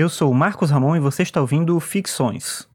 Eu sou o Marcos Ramon e você está ouvindo Ficções.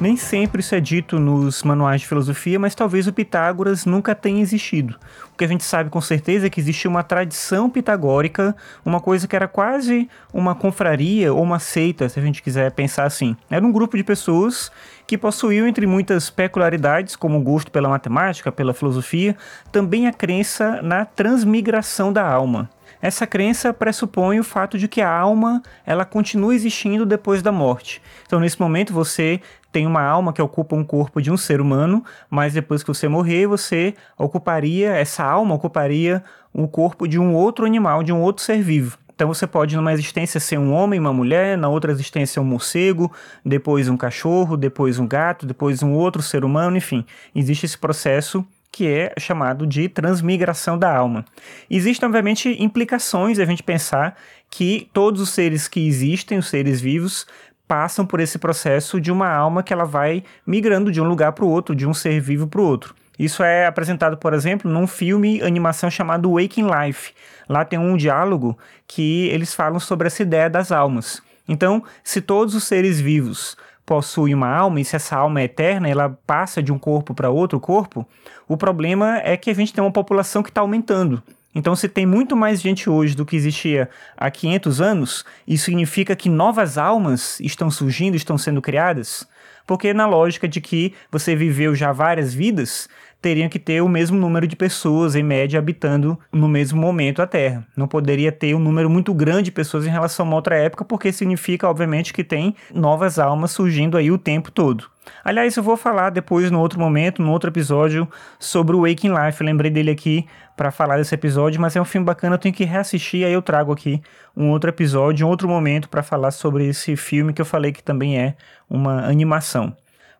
Nem sempre isso é dito nos manuais de filosofia, mas talvez o Pitágoras nunca tenha existido. O que a gente sabe com certeza é que existia uma tradição pitagórica, uma coisa que era quase uma confraria ou uma seita, se a gente quiser pensar assim. Era um grupo de pessoas que possuíam, entre muitas peculiaridades, como o gosto pela matemática, pela filosofia, também a crença na transmigração da alma. Essa crença pressupõe o fato de que a alma ela continua existindo depois da morte. Então, nesse momento, você tem uma alma que ocupa um corpo de um ser humano, mas depois que você morrer, você ocuparia, essa alma ocuparia o corpo de um outro animal, de um outro ser vivo. Então você pode numa existência ser um homem, uma mulher, na outra existência um morcego, depois um cachorro, depois um gato, depois um outro ser humano, enfim. Existe esse processo que é chamado de transmigração da alma. Existem, obviamente, implicações a gente pensar que todos os seres que existem, os seres vivos, passam por esse processo de uma alma que ela vai migrando de um lugar para o outro, de um ser vivo para o outro. Isso é apresentado, por exemplo, num filme animação chamado Waking Life. Lá tem um diálogo que eles falam sobre essa ideia das almas. Então, se todos os seres vivos possui uma alma e se essa alma é eterna, ela passa de um corpo para outro corpo, o problema é que a gente tem uma população que está aumentando. Então, se tem muito mais gente hoje do que existia há 500 anos, isso significa que novas almas estão surgindo, estão sendo criadas? Porque, na lógica de que você viveu já várias vidas, teriam que ter o mesmo número de pessoas, em média, habitando no mesmo momento a Terra. Não poderia ter um número muito grande de pessoas em relação a uma outra época, porque significa, obviamente, que tem novas almas surgindo aí o tempo todo. Aliás, eu vou falar depois, no outro momento, no outro episódio, sobre o Waking Life. Eu lembrei dele aqui para falar desse episódio, mas é um filme bacana, eu tenho que reassistir, aí eu trago aqui um outro episódio, um outro momento para falar sobre esse filme que eu falei que também é uma animação.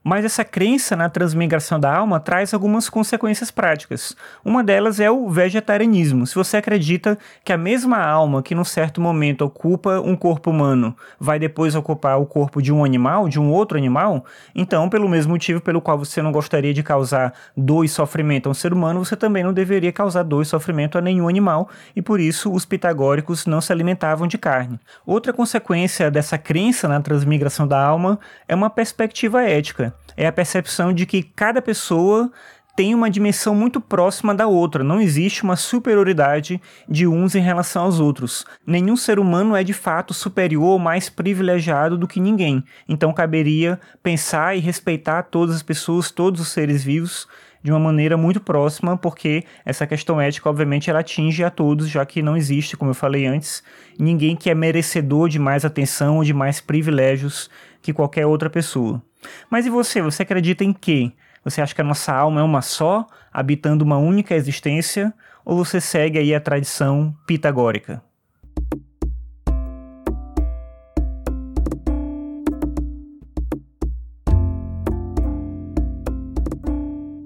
Mas essa crença na transmigração da alma traz algumas consequências práticas. Uma delas é o vegetarianismo. Se você acredita que a mesma alma que num certo momento ocupa um corpo humano vai depois ocupar o corpo de um animal, de um outro animal, então, pelo mesmo motivo pelo qual você não gostaria de causar dor e sofrimento a um ser humano, você também não deveria causar dor e sofrimento a nenhum animal, e por isso os pitagóricos não se alimentavam de carne. Outra consequência dessa crença na transmigração da alma é uma perspectiva ética é a percepção de que cada pessoa tem uma dimensão muito próxima da outra, não existe uma superioridade de uns em relação aos outros. Nenhum ser humano é de fato superior ou mais privilegiado do que ninguém. Então caberia pensar e respeitar todas as pessoas, todos os seres vivos de uma maneira muito próxima, porque essa questão ética, obviamente, ela atinge a todos, já que não existe, como eu falei antes, ninguém que é merecedor de mais atenção ou de mais privilégios que qualquer outra pessoa. Mas e você? Você acredita em quê? Você acha que a nossa alma é uma só, habitando uma única existência, ou você segue aí a tradição pitagórica?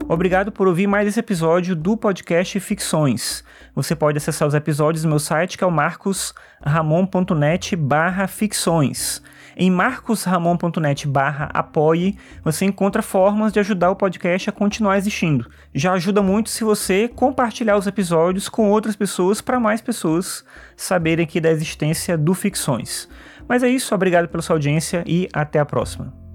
Obrigado por ouvir mais esse episódio do podcast Ficções. Você pode acessar os episódios no meu site que é o marcosramon.net barra ficções. Em marcosramon.net barra apoie, você encontra formas de ajudar o podcast a continuar existindo. Já ajuda muito se você compartilhar os episódios com outras pessoas para mais pessoas saberem aqui da existência do Ficções. Mas é isso, obrigado pela sua audiência e até a próxima.